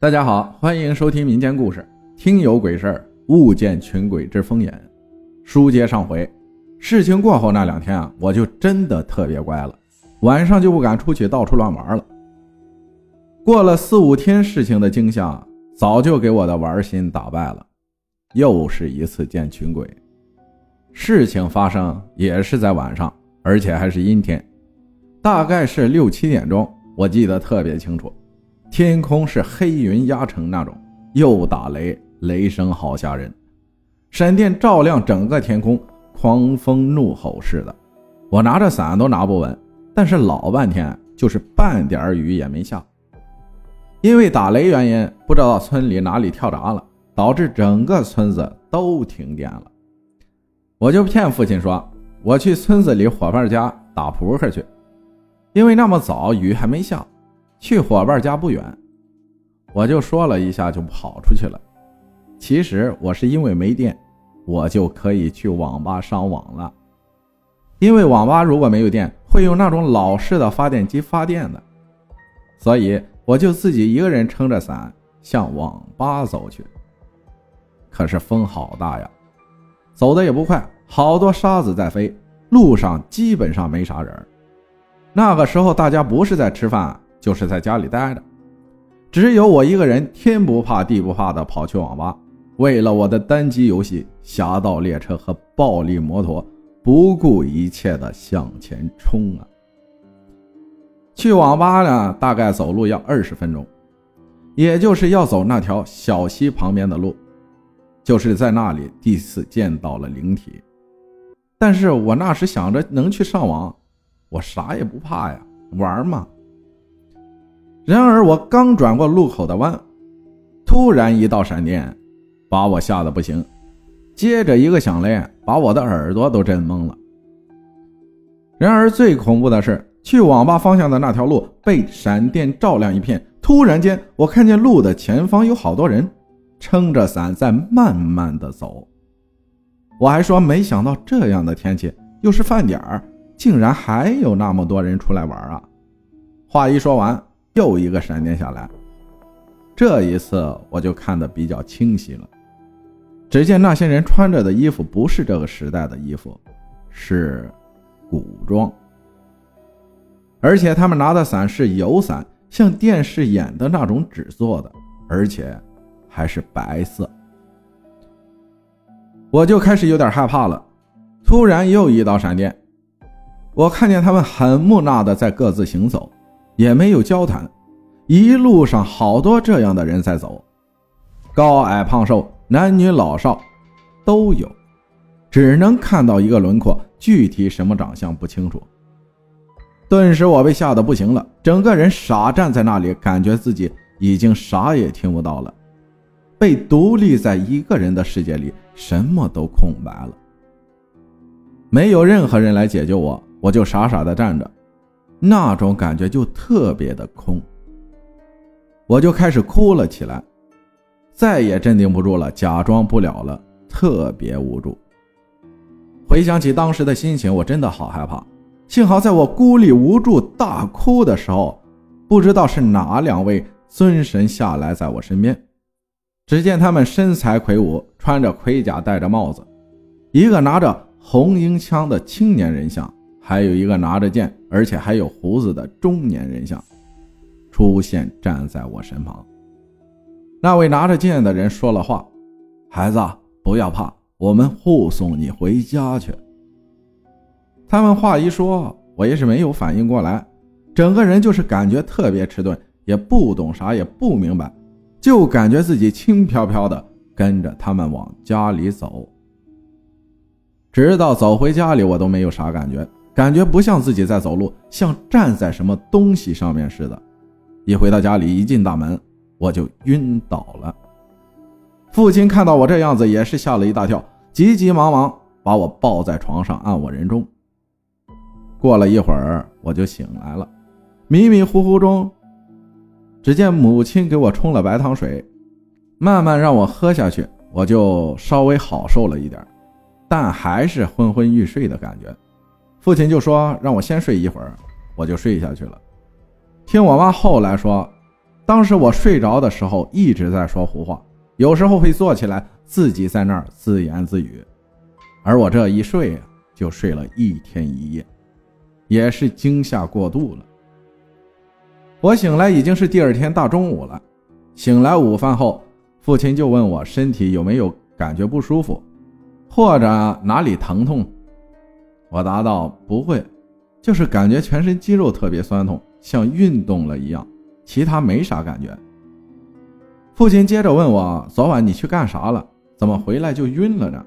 大家好，欢迎收听民间故事。听有鬼事儿，勿见群鬼之风眼。书接上回，事情过后那两天啊，我就真的特别乖了，晚上就不敢出去到处乱玩了。过了四五天，事情的惊吓早就给我的玩心打败了，又是一次见群鬼。事情发生也是在晚上，而且还是阴天，大概是六七点钟，我记得特别清楚。天空是黑云压城那种，又打雷，雷声好吓人，闪电照亮整个天空，狂风怒吼似的。我拿着伞都拿不稳，但是老半天就是半点雨也没下。因为打雷原因，不知道村里哪里跳闸了，导致整个村子都停电了。我就骗父亲说，我去村子里伙伴家打扑克去，因为那么早雨还没下。去伙伴家不远，我就说了一下就跑出去了。其实我是因为没电，我就可以去网吧上网了。因为网吧如果没有电，会用那种老式的发电机发电的，所以我就自己一个人撑着伞向网吧走去。可是风好大呀，走的也不快，好多沙子在飞，路上基本上没啥人。那个时候大家不是在吃饭。就是在家里待着，只有我一个人，天不怕地不怕的跑去网吧，为了我的单机游戏《侠盗猎车》和暴力摩托，不顾一切的向前冲啊！去网吧呢，大概走路要二十分钟，也就是要走那条小溪旁边的路，就是在那里第一次见到了灵体。但是我那时想着能去上网，我啥也不怕呀，玩嘛。然而，我刚转过路口的弯，突然一道闪电，把我吓得不行。接着一个响雷，把我的耳朵都震懵了。然而，最恐怖的是，去网吧方向的那条路被闪电照亮一片。突然间，我看见路的前方有好多人，撑着伞在慢慢的走。我还说，没想到这样的天气，又是饭点儿，竟然还有那么多人出来玩啊！话一说完。又一个闪电下来，这一次我就看得比较清晰了。只见那些人穿着的衣服不是这个时代的衣服，是古装，而且他们拿的伞是油伞，像电视演的那种纸做的，而且还是白色。我就开始有点害怕了。突然又一道闪电，我看见他们很木讷的在各自行走。也没有交谈，一路上好多这样的人在走，高矮胖瘦，男女老少都有，只能看到一个轮廓，具体什么长相不清楚。顿时我被吓得不行了，整个人傻站在那里，感觉自己已经啥也听不到了，被独立在一个人的世界里，什么都空白了，没有任何人来解救我，我就傻傻的站着。那种感觉就特别的空，我就开始哭了起来，再也镇定不住了，假装不了了，特别无助。回想起当时的心情，我真的好害怕。幸好在我孤立无助大哭的时候，不知道是哪两位尊神下来在我身边。只见他们身材魁梧，穿着盔甲，戴着帽子，一个拿着红缨枪的青年人像。还有一个拿着剑，而且还有胡子的中年人像，出现站在我身旁。那位拿着剑的人说了话：“孩子，不要怕，我们护送你回家去。”他们话一说，我也是没有反应过来，整个人就是感觉特别迟钝，也不懂啥，也不明白，就感觉自己轻飘飘的跟着他们往家里走。直到走回家里，我都没有啥感觉。感觉不像自己在走路，像站在什么东西上面似的。一回到家里，一进大门，我就晕倒了。父亲看到我这样子，也是吓了一大跳，急急忙忙把我抱在床上，按我人中。过了一会儿，我就醒来了，迷迷糊糊中，只见母亲给我冲了白糖水，慢慢让我喝下去，我就稍微好受了一点，但还是昏昏欲睡的感觉。父亲就说让我先睡一会儿，我就睡下去了。听我妈后来说，当时我睡着的时候一直在说胡话，有时候会坐起来自己在那儿自言自语，而我这一睡，就睡了一天一夜，也是惊吓过度了。我醒来已经是第二天大中午了，醒来午饭后，父亲就问我身体有没有感觉不舒服，或者哪里疼痛。我答道不会，就是感觉全身肌肉特别酸痛，像运动了一样，其他没啥感觉。父亲接着问我昨晚你去干啥了？怎么回来就晕了呢？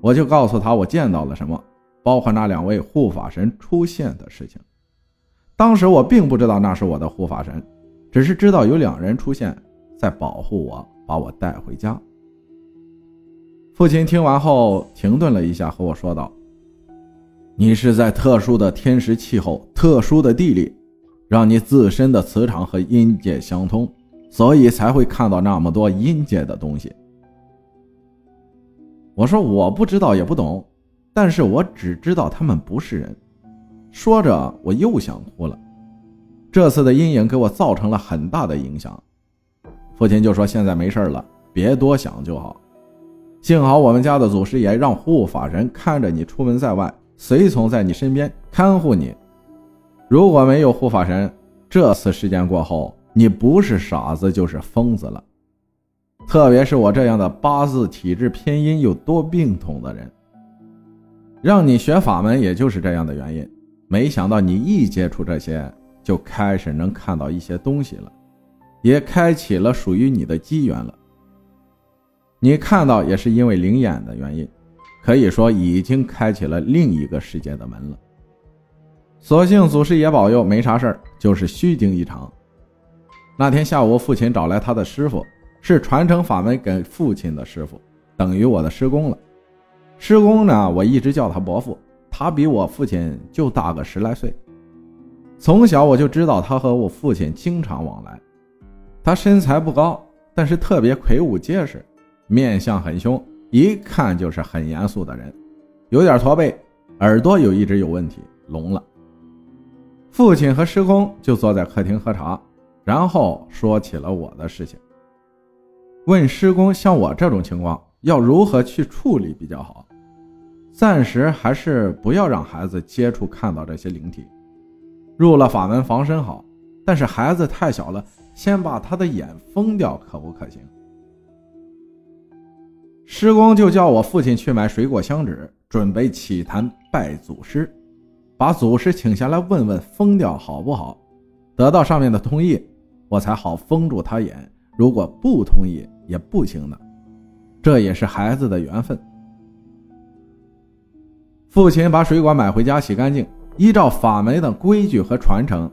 我就告诉他我见到了什么，包括那两位护法神出现的事情。当时我并不知道那是我的护法神，只是知道有两人出现在保护我，把我带回家。父亲听完后停顿了一下，和我说道：“你是在特殊的天时气候、特殊的地理，让你自身的磁场和阴界相通，所以才会看到那么多阴界的东西。”我说：“我不知道，也不懂，但是我只知道他们不是人。”说着，我又想哭了。这次的阴影给我造成了很大的影响。父亲就说：“现在没事了，别多想就好。幸好我们家的祖师爷让护法神看着你出门在外，随从在你身边看护你。如果没有护法神，这次事件过后，你不是傻子就是疯子了。特别是我这样的八字体质偏阴又多病痛的人，让你学法门，也就是这样的原因。”没想到你一接触这些，就开始能看到一些东西了，也开启了属于你的机缘了。你看到也是因为灵眼的原因，可以说已经开启了另一个世界的门了。所幸祖师爷保佑，没啥事儿，就是虚惊一场。那天下午，父亲找来他的师傅，是传承法门给父亲的师傅，等于我的师公了。师公呢，我一直叫他伯父。他比我父亲就大个十来岁，从小我就知道他和我父亲经常往来。他身材不高，但是特别魁梧结实，面相很凶，一看就是很严肃的人，有点驼背，耳朵有一只有问题，聋了。父亲和师公就坐在客厅喝茶，然后说起了我的事情，问师公像我这种情况要如何去处理比较好。暂时还是不要让孩子接触看到这些灵体，入了法门防身好，但是孩子太小了，先把他的眼封掉，可不可行？师公就叫我父亲去买水果香纸，准备起坛拜祖师，把祖师请下来问问封掉好不好？得到上面的同意，我才好封住他眼。如果不同意也不行的，这也是孩子的缘分。父亲把水果买回家洗干净，依照法门的规矩和传承，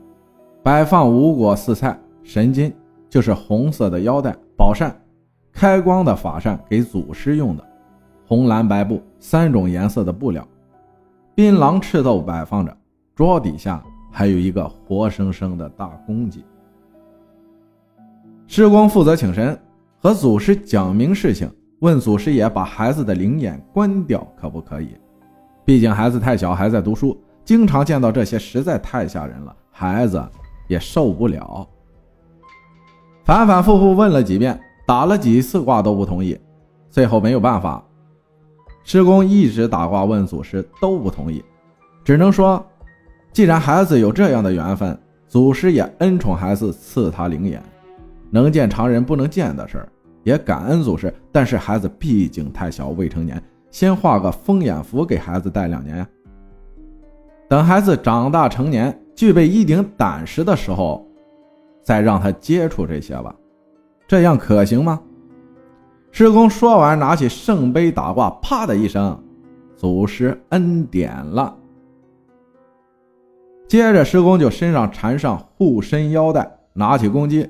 摆放五果四菜、神金，就是红色的腰带、宝扇、开光的法扇给祖师用的，红蓝白布三种颜色的布料，槟榔赤豆摆放着，桌底下还有一个活生生的大公鸡。师公负责请神，和祖师讲明事情，问祖师爷把孩子的灵眼关掉可不可以。毕竟孩子太小，还在读书，经常见到这些实在太吓人了，孩子也受不了。反反复复问了几遍，打了几次卦都不同意，最后没有办法，师公一直打卦问祖师都不同意，只能说，既然孩子有这样的缘分，祖师也恩宠孩子，赐他灵眼，能见常人不能见的事儿，也感恩祖师。但是孩子毕竟太小，未成年。先画个风眼符给孩子戴两年呀，等孩子长大成年，具备一定胆识的时候，再让他接触这些吧，这样可行吗？师公说完，拿起圣杯打卦，啪的一声，祖师恩典了。接着，师公就身上缠上护身腰带，拿起公鸡，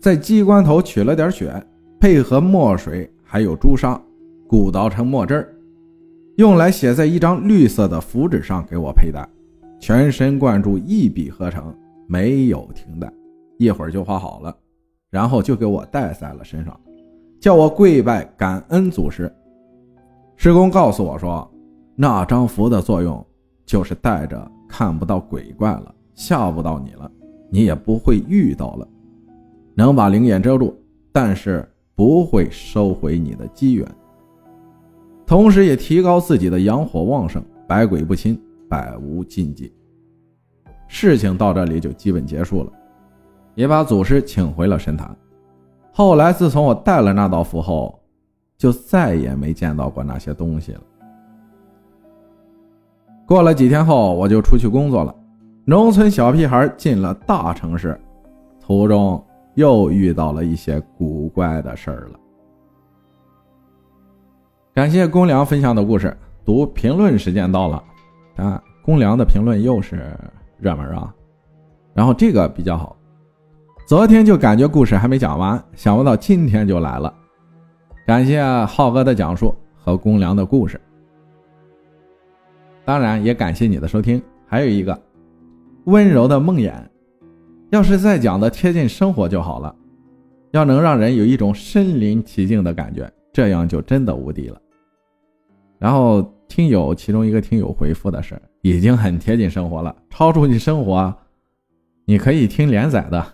在鸡冠头取了点血，配合墨水还有朱砂。鼓捣成墨汁儿，用来写在一张绿色的符纸上给我佩戴，全神贯注，一笔合成，没有停带，一会儿就画好了，然后就给我戴在了身上，叫我跪拜感恩祖师。师公告诉我说，那张符的作用就是带着看不到鬼怪了，吓不到你了，你也不会遇到了。能把灵眼遮住，但是不会收回你的机缘。同时也提高自己的阳火旺盛，百鬼不侵，百无禁忌。事情到这里就基本结束了，也把祖师请回了神坛。后来自从我带了那道符后，就再也没见到过那些东西了。过了几天后，我就出去工作了。农村小屁孩进了大城市，途中又遇到了一些古怪的事儿了。感谢公良分享的故事，读评论时间到了。啊，公良的评论又是热门啊。然后这个比较好，昨天就感觉故事还没讲完，想不到今天就来了。感谢浩哥的讲述和公良的故事。当然也感谢你的收听，还有一个温柔的梦魇，要是再讲的贴近生活就好了，要能让人有一种身临其境的感觉，这样就真的无敌了。然后听友其中一个听友回复的是，已经很贴近生活了，超出你生活，你可以听连载的。